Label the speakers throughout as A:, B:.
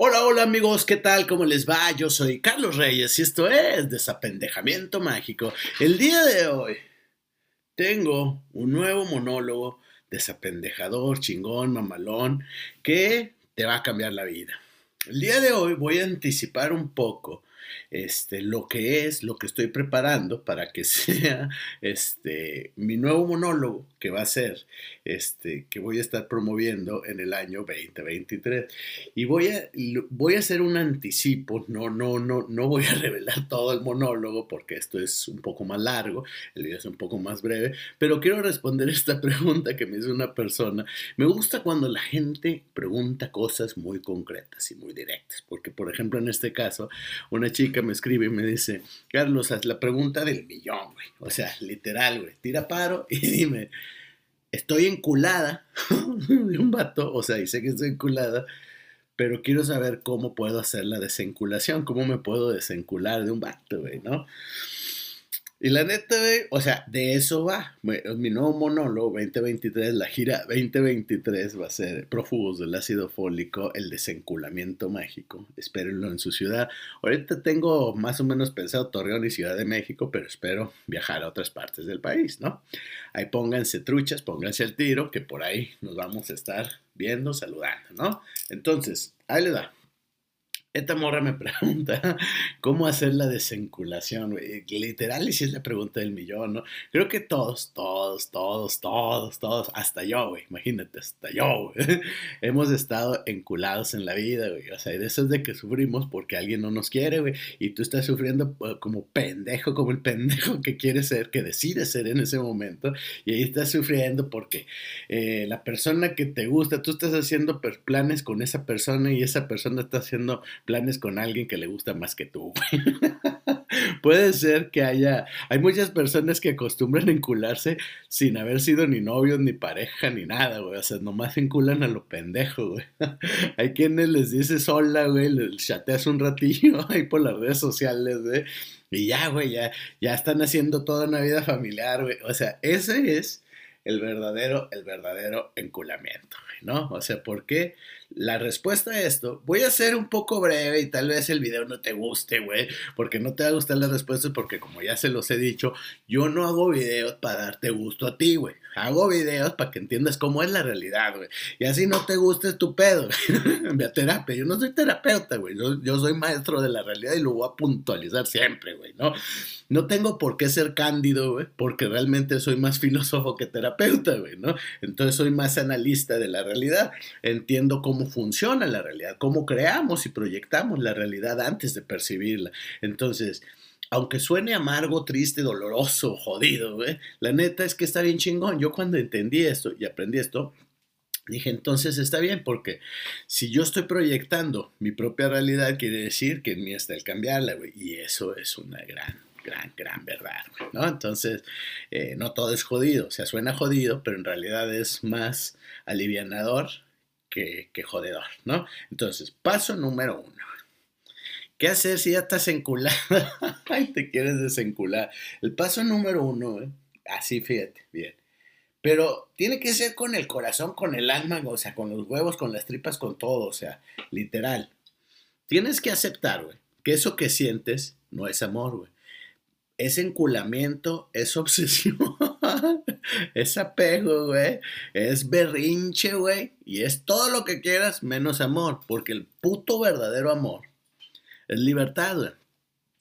A: Hola, hola amigos, ¿qué tal? ¿Cómo les va? Yo soy Carlos Reyes y esto es Desapendejamiento Mágico. El día de hoy tengo un nuevo monólogo desapendejador, chingón, mamalón, que te va a cambiar la vida. El día de hoy voy a anticipar un poco este, lo que es, lo que estoy preparando para que sea este, mi nuevo monólogo que va a ser, este, que voy a estar promoviendo en el año 2023. Y voy a, voy a hacer un anticipo, no, no, no, no voy a revelar todo el monólogo porque esto es un poco más largo, el video es un poco más breve, pero quiero responder esta pregunta que me hizo una persona. Me gusta cuando la gente pregunta cosas muy concretas y muy directas, porque por ejemplo en este caso, una chica me escribe y me dice, Carlos, haz la pregunta del millón, güey. O sea, literal, güey. Tira paro y dime, estoy enculada de un vato, o sea, dice que estoy enculada, pero quiero saber cómo puedo hacer la desenculación, cómo me puedo desencular de un vato, güey, ¿no? Y la neta, o sea, de eso va. Mi nuevo monólogo 2023, la gira 2023 va a ser Prófugos del ácido fólico, el desenculamiento mágico. Espérenlo en su ciudad. Ahorita tengo más o menos pensado Torreón y Ciudad de México, pero espero viajar a otras partes del país, ¿no? Ahí pónganse truchas, pónganse al tiro, que por ahí nos vamos a estar viendo, saludando, ¿no? Entonces, ahí le da. Esta morra me pregunta cómo hacer la desenculación, güey. Literal, y si es la pregunta del millón, ¿no? Creo que todos, todos, todos, todos, todos, hasta yo, güey, imagínate, hasta yo, güey, hemos estado enculados en la vida, güey. O sea, de eso es de que sufrimos porque alguien no nos quiere, güey. Y tú estás sufriendo eh, como pendejo, como el pendejo que quiere ser, que decide ser en ese momento. Y ahí estás sufriendo porque eh, la persona que te gusta, tú estás haciendo planes con esa persona y esa persona está haciendo planes con alguien que le gusta más que tú. Puede ser que haya, hay muchas personas que acostumbran encularse sin haber sido ni novios, ni pareja, ni nada, güey. O sea, nomás enculan a lo pendejo, güey. hay quienes les dices hola, güey, les chateas un ratillo ahí por las redes sociales, güey. Y ya, güey, ya, ya están haciendo toda una vida familiar, güey. O sea, ese es el verdadero, el verdadero enculamiento, ¿no? O sea, ¿por qué? La respuesta a esto, voy a ser un poco breve y tal vez el video no te guste, güey, porque no te va a gustar las respuestas, porque como ya se los he dicho, yo no hago videos para darte gusto a ti, güey. Hago videos para que entiendas cómo es la realidad, güey. Y así no te guste tu pedo, Ve a terapia. Yo no soy terapeuta, güey. Yo, yo, soy maestro de la realidad y lo voy a puntualizar siempre, güey, ¿no? No tengo por qué ser cándido, güey, porque realmente soy más filósofo que terapeuta, güey, ¿no? Entonces soy más analista de la realidad. Entiendo cómo funciona la realidad, cómo creamos y proyectamos la realidad antes de percibirla. Entonces, aunque suene amargo, triste, doloroso, jodido, güey, la neta es que está bien chingón. Yo cuando entendí esto y aprendí esto, dije, entonces está bien, porque si yo estoy proyectando mi propia realidad, quiere decir que en mí está el cambiarla, güey, y eso es una gran gran, gran verdad, ¿no? Entonces, eh, no todo es jodido, o sea, suena jodido, pero en realidad es más alivianador que, jodedor, ¿no? Entonces, paso número uno. ¿Qué hacer si ya estás enculado? Ay, te quieres desencular. El paso número uno, ¿eh? así fíjate, bien. Pero tiene que ser con el corazón, con el alma, o sea, con los huevos, con las tripas, con todo, o sea, literal. Tienes que aceptar, güey, que eso que sientes no es amor, güey. Es enculamiento, es obsesión es apego, güey. Es berrinche, güey. Y es todo lo que quieras menos amor. Porque el puto verdadero amor es libertad, güey.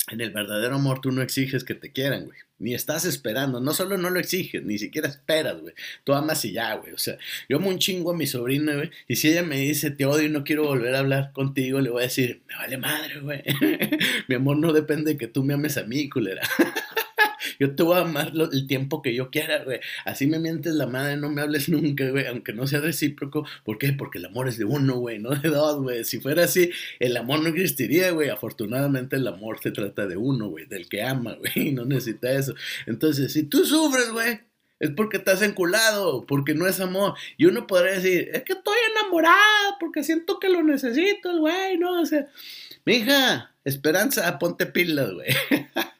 A: En el verdadero amor tú no exiges que te quieran, güey. Ni estás esperando. No solo no lo exiges, ni siquiera esperas, güey. Tú amas y ya, güey. O sea, yo amo un chingo a mi sobrina, güey. Y si ella me dice, te odio y no quiero volver a hablar contigo, le voy a decir, me vale madre, güey. mi amor no depende de que tú me ames a mí, culera. Yo te voy a amar el tiempo que yo quiera, güey. Así me mientes la madre, no me hables nunca, güey, aunque no sea recíproco. ¿Por qué? Porque el amor es de uno, güey, no de dos, güey. Si fuera así, el amor no existiría, güey. Afortunadamente el amor se trata de uno, güey, del que ama, güey, no necesita eso. Entonces, si tú sufres, güey, es porque estás enculado, porque no es amor. Y uno podría decir, es que estoy enamorada, porque siento que lo necesito, güey, ¿no? O sea, mija, esperanza, ponte pilas, güey.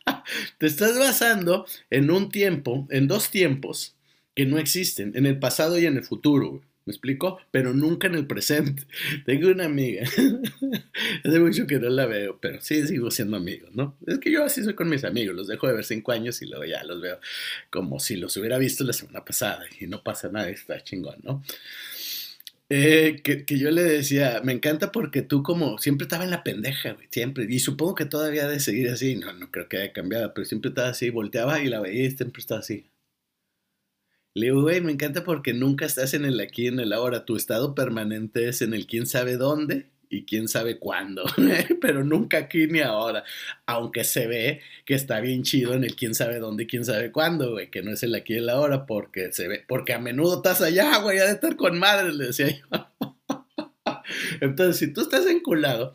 A: Te estás basando en un tiempo, en dos tiempos que no existen, en el pasado y en el futuro. ¿Me explico? Pero nunca en el presente. Tengo una amiga. Hace mucho que no la veo, pero sí sigo siendo amigo, ¿no? Es que yo así soy con mis amigos. Los dejo de ver cinco años y luego ya los veo como si los hubiera visto la semana pasada y no pasa nada, está chingón, ¿no? Eh, que, que, yo le decía, me encanta porque tú como siempre estaba en la pendeja, güey, siempre. Y supongo que todavía ha de seguir así. No, no creo que haya cambiado, pero siempre estaba así. Volteaba y la veía y siempre estaba así. Le digo, güey, me encanta porque nunca estás en el aquí, en el ahora. Tu estado permanente es en el quién sabe dónde y quién sabe cuándo, pero nunca aquí ni ahora. Aunque se ve que está bien chido en el quién sabe dónde y quién sabe cuándo, güey, que no es el aquí y el ahora, porque se ve, porque a menudo estás allá, güey, ha de estar con madre, le decía yo. Entonces, si tú estás enculado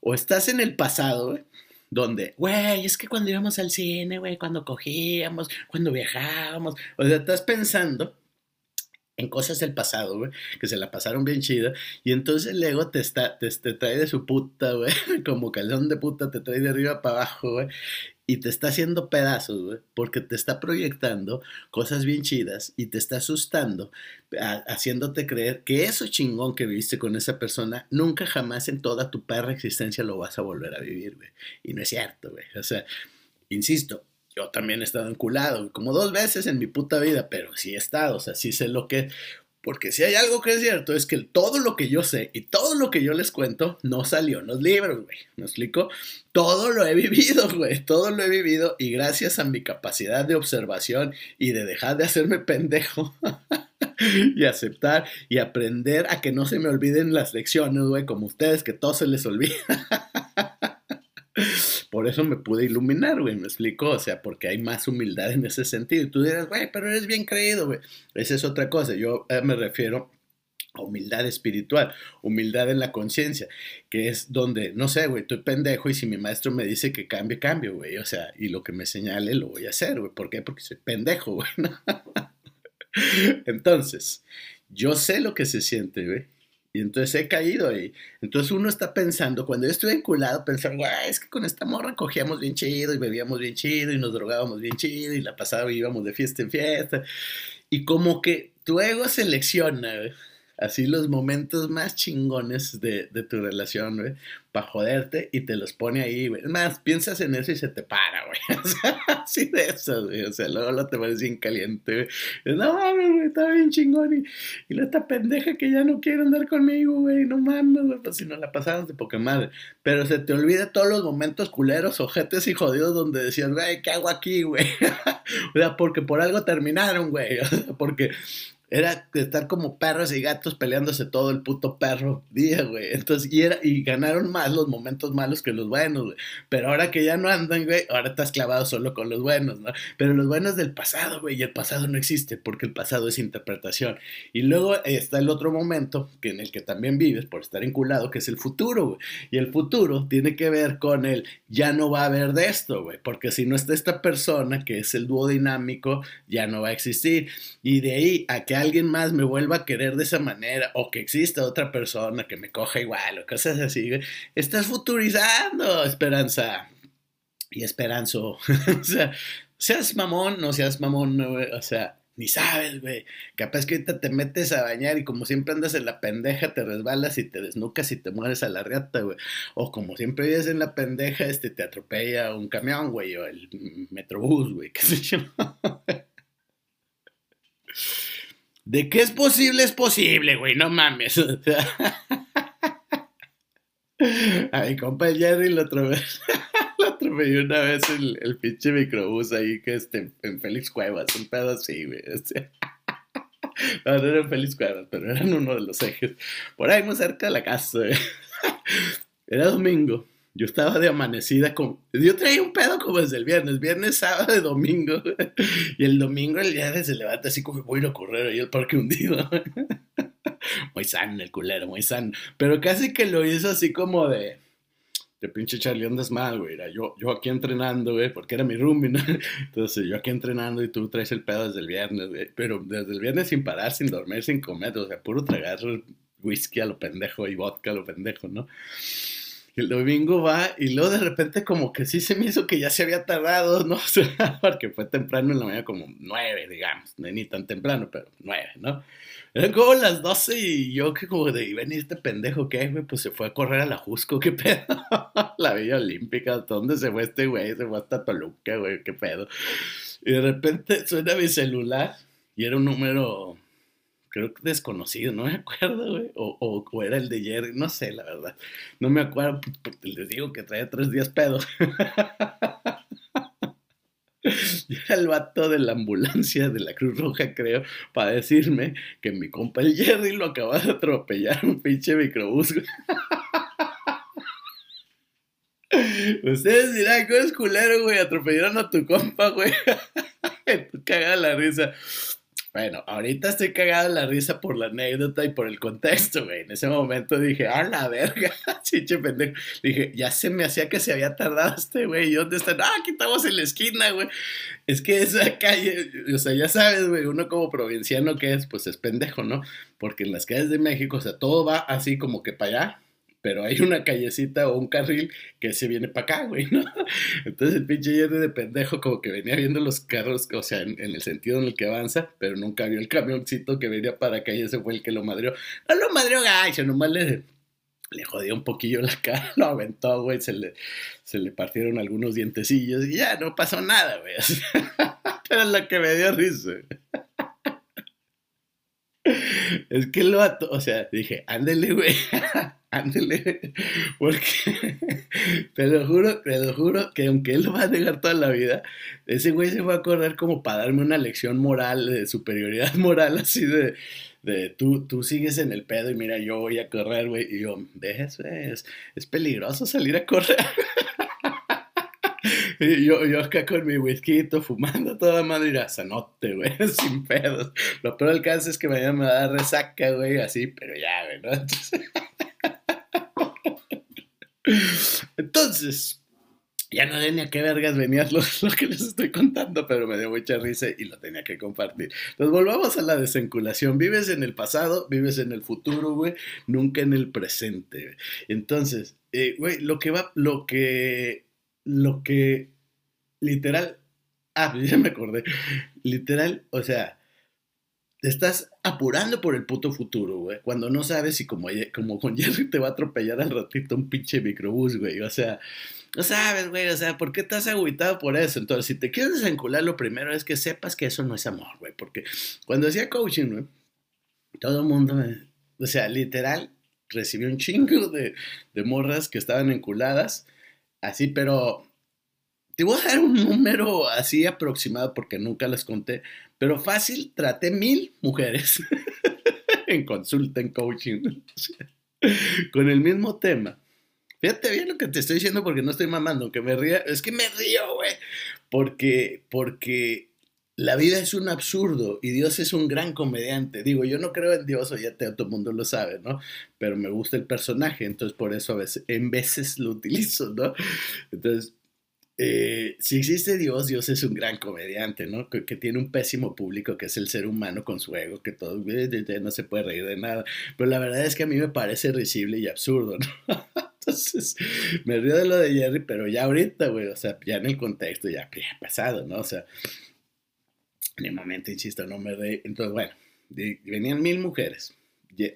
A: o estás en el pasado, güey, donde, güey, es que cuando íbamos al cine, güey, cuando cogíamos, cuando viajábamos, o sea, estás pensando en cosas del pasado, güey, que se la pasaron bien chida, y entonces el ego te, está, te, trae de su puta, güey, como calzón de puta, te trae de arriba para abajo, güey, y te está haciendo pedazos, güey, porque te está proyectando cosas bien chidas y te está asustando, haciéndote creer que eso chingón que viviste con esa persona, nunca jamás en toda tu perra existencia lo vas a volver a vivir, güey. Y no es cierto, güey. O sea, insisto, yo también he estado enculado, como dos veces en mi puta vida, pero sí he estado, o sea, sí sé lo que porque si hay algo que es cierto es que todo lo que yo sé y todo lo que yo les cuento no salió en los libros, güey. ¿Me explico? Todo lo he vivido, güey. Todo lo he vivido y gracias a mi capacidad de observación y de dejar de hacerme pendejo y aceptar y aprender a que no se me olviden las lecciones, güey, como ustedes que todo se les olvida. Por eso me pude iluminar, güey, me explico, o sea, porque hay más humildad en ese sentido. Y tú dirás, güey, pero eres bien creído, güey. Esa es otra cosa, yo eh, me refiero a humildad espiritual, humildad en la conciencia, que es donde, no sé, güey, estoy pendejo y si mi maestro me dice que cambie, cambio, güey, o sea, y lo que me señale lo voy a hacer, güey. ¿Por qué? Porque soy pendejo, güey. Entonces, yo sé lo que se siente, güey y entonces he caído ahí. Entonces uno está pensando, cuando yo estuve enculado, pensando, es que con esta morra cogíamos bien chido y bebíamos bien chido y nos drogábamos bien chido y la pasaba y íbamos de fiesta en fiesta. Y como que tu ego selecciona, así los momentos más chingones de, tu relación, güey, para joderte y te los pone ahí, güey. Es más, piensas en eso y se te para, güey. Así de eso, güey. O sea, luego lo te pones bien caliente, güey. No mames, güey, está bien chingón. Y, la esta pendeja que ya no quiere andar conmigo, güey. No mames, güey. Pues si no la pasamos de poca. Pero se te olvida todos los momentos culeros, ojetes y jodidos donde decías, güey, ¿qué hago aquí, güey? o sea, porque por algo terminaron, güey. O sea, porque era estar como perros y gatos peleándose todo el puto perro día, güey. Entonces, y, era, y ganaron más los momentos malos que los buenos, güey. Pero ahora que ya no andan, güey, ahora estás clavado solo con los buenos, ¿no? Pero los buenos del pasado, güey, y el pasado no existe porque el pasado es interpretación. Y luego está el otro momento que en el que también vives por estar enculado, que es el futuro, güey. Y el futuro tiene que ver con el ya no va a haber de esto, güey. Porque si no está esta persona, que es el dúo dinámico, ya no va a existir. Y de ahí a que alguien más me vuelva a querer de esa manera o que exista otra persona que me coja igual o cosas así, estás futurizando, Esperanza. Y Esperanzo. o sea, seas mamón, no seas mamón, o sea, ni sabes, güey. Capaz que ahorita te metes a bañar y como siempre andas en la pendeja, te resbalas y te desnucas y te mueres a la reata, güey. O como siempre vives en la pendeja, este, te atropella un camión, güey, o el metrobús, güey, qué sé yo. De que es posible, es posible, güey, no mames. a mi compa Jerry lo atropelló una vez el, el pinche microbús ahí que este, en Félix Cuevas, un pedo así, güey. No, no eran Félix Cuevas, pero eran uno de los ejes. Por ahí muy cerca de la casa, güey. Era domingo. Yo estaba de amanecida con... Yo traía un pedo como desde el viernes, viernes, sábado y domingo. Y el domingo el día se levanta así como voy a ir a correr ahí al parque hundido. Muy sano el culero, muy sano. Pero casi que lo hizo así como de... De pinche Charlie, andas mal, güey. Yo, yo aquí entrenando, güey, porque era mi roomie, ¿no? Entonces yo aquí entrenando y tú traes el pedo desde el viernes, güey. Pero desde el viernes sin parar, sin dormir, sin comer, o sea, puro tragar whisky a lo pendejo y vodka a lo pendejo, ¿no? El domingo va y luego de repente como que sí se me hizo que ya se había tardado, ¿no? Porque fue temprano en la mañana, como nueve, digamos, no ni tan temprano, pero nueve, ¿no? Eran como las doce y yo que como de, ven este pendejo, ¿qué, güey? Pues se fue a correr a la Jusco, ¿qué pedo? la Villa Olímpica, ¿dónde se fue este güey? Se fue hasta Toluca, güey, ¿qué pedo? Y de repente suena mi celular y era un número creo que desconocido, no me acuerdo, güey, o, o, era el de Jerry, no sé, la verdad, no me acuerdo, porque les digo que traía tres días pedo. era el vato de la ambulancia de la Cruz Roja, creo, para decirme que mi compa el Jerry lo acaba de atropellar un pinche microbús, Ustedes dirán, ¿cómo es culero, güey? Atropellaron a tu compa, güey. Caga la risa. Bueno, ahorita estoy cagado en la risa por la anécdota y por el contexto, güey. En ese momento dije, ¡ah, la verga! Chiche pendejo. Dije, ya se me hacía que se había tardado este güey. ¿Y dónde están? ¡Ah, aquí estamos en la esquina, güey! Es que esa calle, o sea, ya sabes, güey, uno como provinciano que es, pues es pendejo, ¿no? Porque en las calles de México, o sea, todo va así como que para allá pero hay una callecita o un carril que se viene para acá, güey, ¿no? Entonces el pinche Jerry de pendejo como que venía viendo los carros, o sea, en, el sentido en el que avanza, pero nunca vio el camioncito que venía para acá y ese fue el que lo madrió. No lo madrió gacho, nomás le, le jodió un poquillo la cara, lo aventó, güey, se le, se le partieron algunos dientecillos y ya, no pasó nada, güey. pero lo que me dio risa. Es que lo, o sea, dije, ándele, güey. Ándele, porque te lo juro, te lo juro que aunque él lo va a negar toda la vida, ese güey se va a acordar como para darme una lección moral, de superioridad moral, así de, de tú, tú sigues en el pedo y mira, yo voy a correr, güey, y yo, deja eso, es, es peligroso salir a correr. Y yo, yo acá con mi whisky fumando toda madre, sanote, güey, sin pedos. Lo peor del caso es que mañana me va a dar resaca, güey, así, pero ya, güey, ¿no? Entonces... Ya no sé a qué vergas venía lo, que les estoy contando, pero me dio mucha risa y lo tenía que compartir. Entonces, volvamos a la desenculación. Vives en el pasado, vives en el futuro, güey, nunca en el presente. Entonces, eh, güey, lo que va, lo que, lo que, literal, ah, ya me acordé, literal, o sea, te estás apurando por el puto futuro, güey. Cuando no sabes si como, como con Jerry te va a atropellar al ratito un pinche microbús, güey. O sea, no sabes, güey. O sea, ¿por qué estás agüitado por eso? Entonces, si te quieres desencular, lo primero es que sepas que eso no es amor, güey. Porque cuando hacía coaching, güey, todo el mundo, o sea, literal, recibió un chingo de, de morras que estaban enculadas. Así, pero te voy a dar un número así aproximado porque nunca les conté, pero fácil, traté mil mujeres en consulta, en coaching, con el mismo tema. Fíjate bien lo que te estoy diciendo porque no estoy mamando, que me ría, es que me río, güey, porque, porque la vida es un absurdo y Dios es un gran comediante. Digo, yo no creo en Dios, ya todo el mundo lo sabe, ¿no? Pero me gusta el personaje, entonces por eso a veces, en veces lo utilizo, ¿no? Entonces, eh, si existe Dios, Dios es un gran comediante, ¿no? Que, tiene un pésimo público, que es el ser humano con su ego, que todo no se puede reír de nada. Pero la verdad es que a mí me parece risible y absurdo, ¿no? Entonces, me río de lo de Jerry, pero ya ahorita, güey, o sea, ya en el contexto, ya, ya pasado, ¿no? O sea, en el momento, insisto, no me reí. Entonces, bueno, venían mil mujeres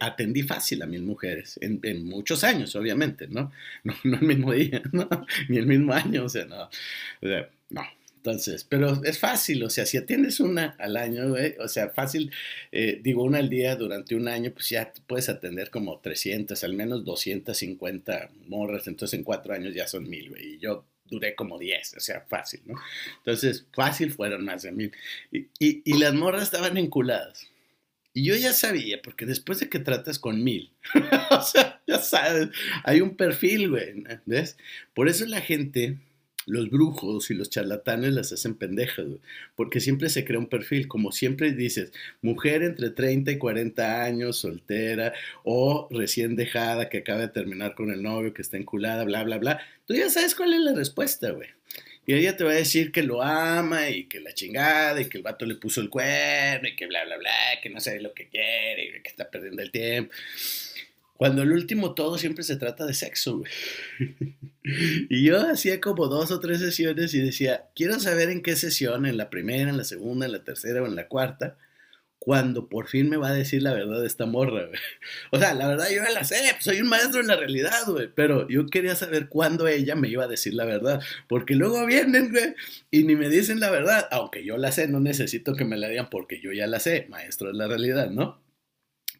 A: atendí fácil a mil mujeres, en, muchos años, obviamente, ¿no? ¿no? No, el mismo día, ¿no? Ni el mismo año, o sea, no. O sea, no. Entonces, pero es fácil, o sea, si atiendes una al año, o sea, fácil, eh, digo, una al día durante un año, pues ya puedes atender como 300, al menos 250 morras, entonces en cuatro años ya son mil, güey, y yo duré como 10, o sea, fácil, ¿no? Entonces, fácil fueron más de mil. Y, las morras estaban enculadas. Y yo ya sabía, porque después de que tratas con mil, o sea, ya sabes, hay un perfil, güey, ¿ves? Por eso la gente, los brujos y los charlatanes las hacen pendejas, güey, porque siempre se crea un perfil, como siempre dices, mujer entre 30 y 40 años, soltera, o recién dejada, que acaba de terminar con el novio, que está enculada, bla, bla, bla. Tú ya sabes cuál es la respuesta, güey. Y ella te va a decir que lo ama y que la chingada y que el vato le puso el cuerno y que bla, bla, bla, que no sabe lo que quiere y que está perdiendo el tiempo. Cuando el último todo siempre se trata de sexo. Y yo hacía como dos o tres sesiones y decía, quiero saber en qué sesión, en la primera, en la segunda, en la tercera o en la cuarta, cuando por fin me va a decir la verdad de esta morra, güey. O sea, la verdad yo ya la sé, pues, soy un maestro en la realidad, güey. Pero yo quería saber cuándo ella me iba a decir la verdad. Porque luego vienen, güey, y ni me dicen la verdad. Aunque yo la sé, no necesito que me la digan porque yo ya la sé, maestro de la realidad, ¿no?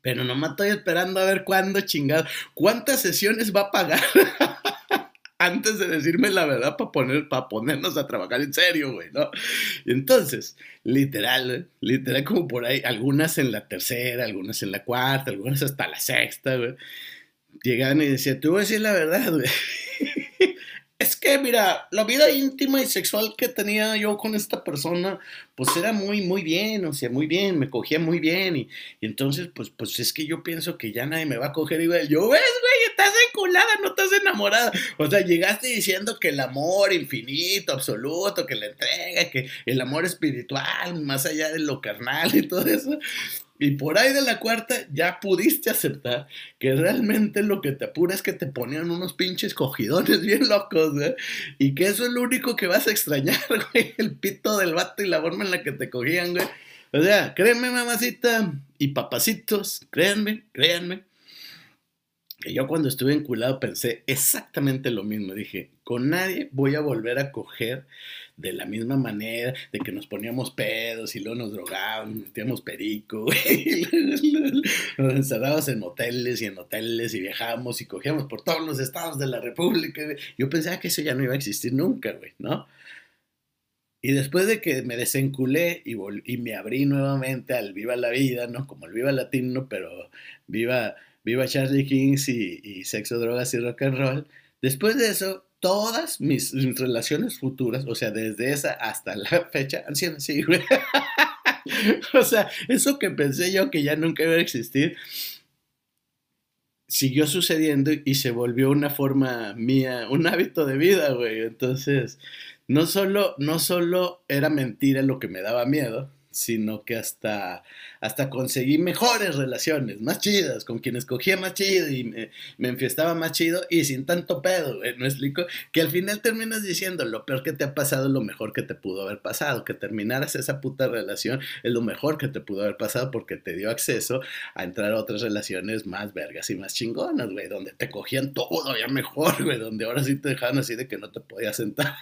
A: Pero nomás estoy esperando a ver cuándo chingado. ¿Cuántas sesiones va a pagar? antes de decirme la verdad para poner, para ponernos a trabajar en serio, güey, ¿no? Y entonces, literal, literal como por ahí, algunas en la tercera, algunas en la cuarta, algunas hasta la sexta, güey. Llegaban y decían, tú voy a decir la verdad, güey. Es que, mira, la vida íntima y sexual que tenía yo con esta persona, pues era muy, muy bien, o sea, muy bien, me cogía muy bien. Y, entonces, pues, pues es que yo pienso que ya nadie me va a coger. Y yo, ves, güey, estás enculada, no estás enamorada. O sea, llegaste diciendo que el amor infinito, absoluto, que la entrega, que el amor espiritual, más allá de lo carnal y todo eso. Y por ahí de la cuarta ya pudiste aceptar que realmente lo que te apura es que te ponían unos pinches cogidones bien locos, güey. Y que eso es lo único que vas a extrañar, güey. El pito del vato y la forma en la que te cogían, güey. O sea, créanme, mamacita y papacitos, créanme, créanme. Que yo cuando estuve enculado pensé exactamente lo mismo. Dije, con nadie voy a volver a coger de la misma manera, de que nos poníamos pedos y luego nos drogábamos, metíamos perico, nos encerrábamos en moteles y en hoteles y viajábamos y cogíamos por todos los estados de la República. Yo pensaba que eso ya no iba a existir nunca, güey, ¿no? Y después de que me desenculé y, y me abrí nuevamente al Viva la Vida, ¿no? Como el Viva Latino, pero viva, viva Charlie Kings y, y sexo, drogas y rock and roll. Después de eso, todas mis, relaciones futuras, o sea, desde esa hasta la fecha, han sido así, güey. o sea, eso que pensé yo que ya nunca iba a existir, siguió sucediendo y se volvió una forma mía, un hábito de vida, güey. Entonces, no solo, no solo era mentira lo que me daba miedo, sino que hasta, hasta conseguí mejores relaciones, más chidas, con quienes cogía más chido y me, me enfiestaba más chido y sin tanto pedo, güey, ¿no explico? Que al final terminas diciendo lo peor que te ha pasado es lo mejor que te pudo haber pasado, que terminaras esa puta relación es lo mejor que te pudo haber pasado porque te dio acceso a entrar a otras relaciones más vergas y más chingonas, güey, donde te cogían todo ya mejor, güey, donde ahora sí te dejaban así de que no te podías sentar.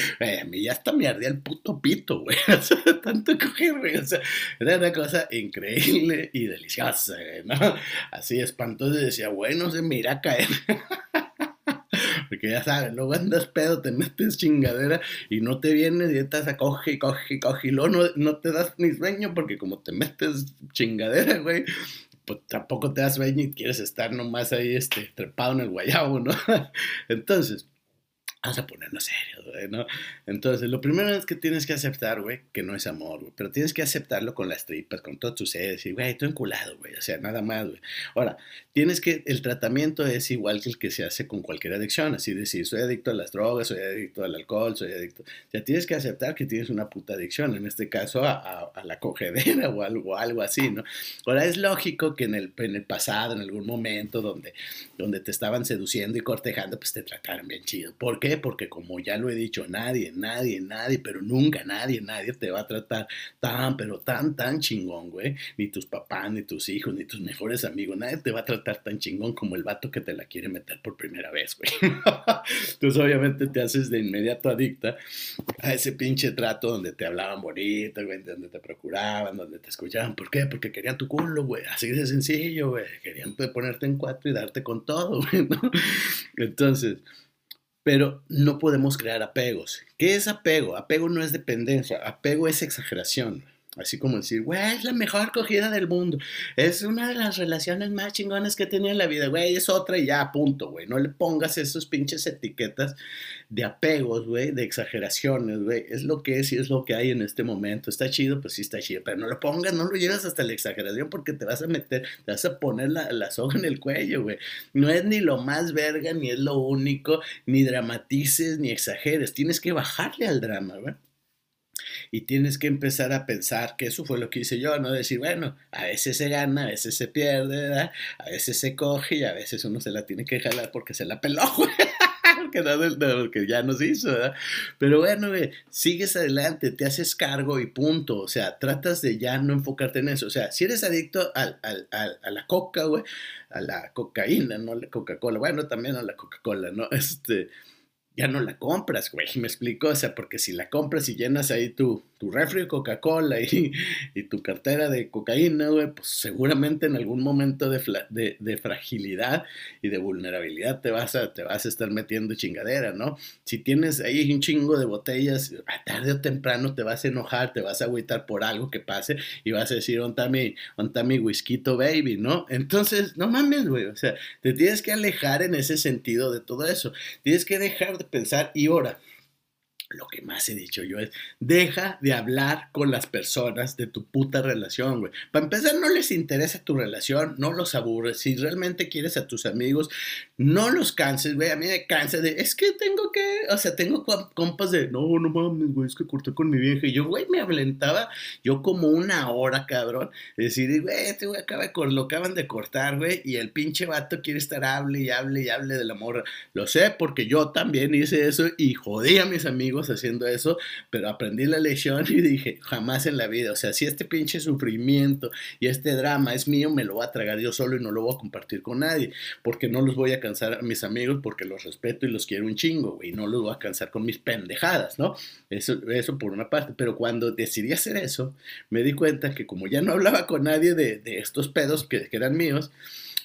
A: a mí ya hasta me ardía el puto pito, güey. O sea, tanto coger, güey. O sea, era una cosa increíble y deliciosa, güey, ¿no? Así espantoso. Decía, bueno, se mira a caer. Porque ya sabes, luego andas pedo, te metes chingadera y no te vienes y estás a coge, coge, coge. Y luego no, no te das ni sueño porque como te metes chingadera, güey, pues tampoco te das sueño y quieres estar nomás ahí este, trepado en el guayabo, ¿no? Entonces, vamos a ponernos serios, güey, ¿no? Entonces, lo primero es que tienes que aceptar, güey, que no es amor, güey, pero tienes que aceptarlo con las tripas, con todo tu ser, y, güey, estoy enculado, güey, o sea, nada más, güey. Ahora, tienes que, el tratamiento es igual que el que se hace con cualquier adicción, así decir, soy adicto a las drogas, soy adicto al alcohol, soy adicto, o sea, tienes que aceptar que tienes una puta adicción, en este caso a, la cogedera o algo, algo así, ¿no? Ahora, es lógico que en el, en el pasado, en algún momento donde, donde te estaban seduciendo y cortejando, pues te trataron bien chido. ¿Por Porque como ya lo he dicho, nadie, nadie, nadie, pero nunca nadie, nadie te va a tratar tan, pero tan, tan chingón, güey. Ni tus papás, ni tus hijos, ni tus mejores amigos, nadie te va a tratar tan chingón como el vato que te la quiere meter por primera vez, güey. Entonces obviamente te haces de inmediato adicta a ese pinche trato donde te hablaban bonito, güey, donde te procuraban, donde te escuchaban. ¿Por qué? Porque querían tu culo, güey. Así de sencillo, güey. Querían ponerte en cuatro y darte con todo, güey, ¿no? Entonces, pero no podemos crear apegos. ¿Qué es apego? Apego no es dependencia, apego es exageración. Así como decir, güey, es la mejor cogida del mundo. Es una de las relaciones más chingonas que he tenido en la vida, güey. Es otra y ya, punto, güey. No le pongas esos pinches etiquetas de apegos, güey, de exageraciones, güey. Es lo que es y es lo que hay en este momento. Está chido, pues sí está chido. Pero no lo pongas, no lo llevas hasta la exageración porque te vas a meter, te vas a poner la, la soga en el cuello, güey. No es ni lo más verga, ni es lo único, ni dramatices, ni exageres. Tienes que bajarle al drama, güey. Y tienes que empezar a pensar que eso fue lo que hice yo, no decir, bueno, a veces se gana, a veces se pierde, ¿verdad? A veces se coge y a veces uno se la tiene que jalar porque se la peló, güey. que, no, ya nos hizo, ¿verdad? Pero bueno, güey, sigues adelante, te haces cargo y punto. O sea, tratas de ya no enfocarte en eso. O sea, si eres adicto al, a la coca, güey, a la cocaína, no a la Coca-Cola, bueno, también a la Coca-Cola, ¿no? Este, ya no la compras, güey, me explico, o sea, porque si la compras y llenas ahí tu, tu refri de Coca-Cola y, y, tu cartera de cocaína, güey, pues seguramente en algún momento de, de, fragilidad y de vulnerabilidad te vas, a, te vas a estar metiendo chingadera, ¿no? Si tienes ahí un chingo de botellas, tarde o temprano te vas a enojar, te vas a agüitar por algo que pase y vas a decir, onta mi, onta mi whisky baby, ¿no? Entonces, no mames, güey, o sea, te tienes que alejar en ese sentido de todo eso, tienes que dejar de pensar y ahora lo que más he dicho yo es, deja de hablar con las personas de tu puta relación, güey. Para empezar, no les interesa tu relación, no los aburres. Si realmente quieres a tus amigos, no los canses, güey. A mí me cansa de, es que tengo que, o sea, tengo compas de, no, no mames, güey, es que corté con mi vieja. Y yo, güey, me ablentaba yo como una hora, cabrón. Decir, güey, este güey acaba de, lo acaban de cortar, güey, y el pinche vato quiere estar hable y hable y hable del amor. Lo sé porque yo también hice eso y jodí a mis amigos haciendo eso, pero aprendí la lección y dije, jamás en la vida, o sea, si este pinche sufrimiento y este drama es mío, me lo voy a tragar yo solo y no lo voy a compartir con nadie, porque no los voy a cansar a mis amigos porque los respeto y los quiero un chingo, güey, no los voy a cansar con mis pendejadas, ¿no? Eso, eso por una parte, pero cuando decidí hacer eso, me di cuenta que como ya no hablaba con nadie de, de estos pedos que, que eran míos,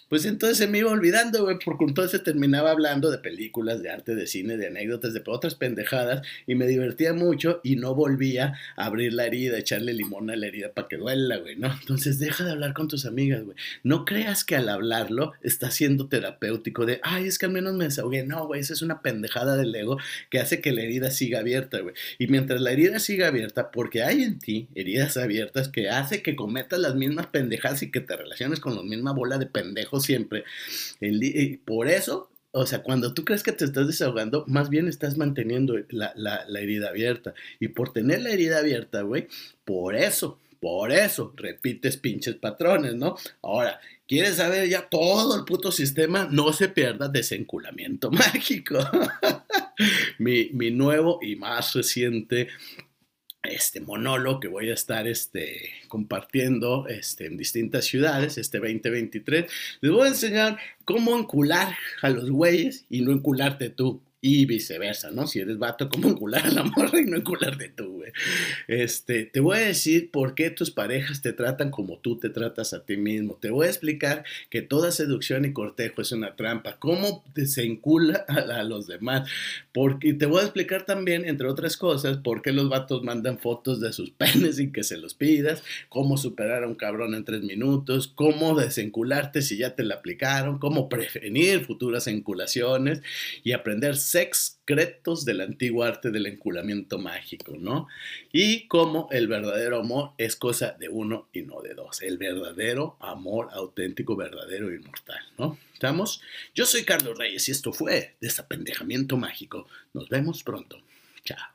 A: pues entonces se me iba olvidando, güey, porque entonces terminaba hablando de películas, de arte, de cine, de anécdotas, de otras pendejadas, y me divertía mucho y no volvía a abrir la herida, echarle limón a la herida para que duela, güey, ¿no? Entonces deja de hablar con tus amigas, güey. No creas que al hablarlo está siendo terapéutico de, ay, es que al menos me desahogué. No, güey, esa es una pendejada del ego que hace que la herida siga abierta, güey. Y mientras la herida siga abierta, porque hay en ti heridas abiertas que hace que cometas las mismas pendejadas y que te relaciones con la misma bola de pendejos siempre. El, por eso, o sea, cuando tú crees que te estás desahogando, más bien estás manteniendo la, la, la herida abierta. Y por tener la herida abierta, güey, por eso, por eso repites pinches patrones, ¿no? Ahora, ¿quieres saber ya todo el puto sistema? No se pierda desenculamiento mágico. mi, mi nuevo y más reciente este monólogo que voy a estar este, compartiendo este, en distintas ciudades este 2023. Les voy a enseñar cómo encular a los güeyes y no encularte tú y viceversa, ¿no? Si eres vato, ¿cómo encular a la morra y no encularte tú, güey? Este, te voy a decir por qué tus parejas te tratan como tú te tratas a ti mismo. Te voy a explicar que toda seducción y cortejo es una trampa. ¿Cómo se a, los demás? Porque te voy a explicar también, entre otras cosas, por qué los vatos mandan fotos de sus penes y que se los pidas, cómo superar a un cabrón en tres minutos, cómo desencularte si ya te la aplicaron, cómo prevenir futuras enculaciones y aprender secretos del antiguo arte del enculamiento mágico, ¿no? Y cómo el verdadero amor es cosa de uno y no de dos. El verdadero amor auténtico, verdadero e inmortal, ¿no? ¿Estamos? Yo soy Carlos Reyes y esto fue Desapendejamiento Mágico. Nos vemos pronto. Chao.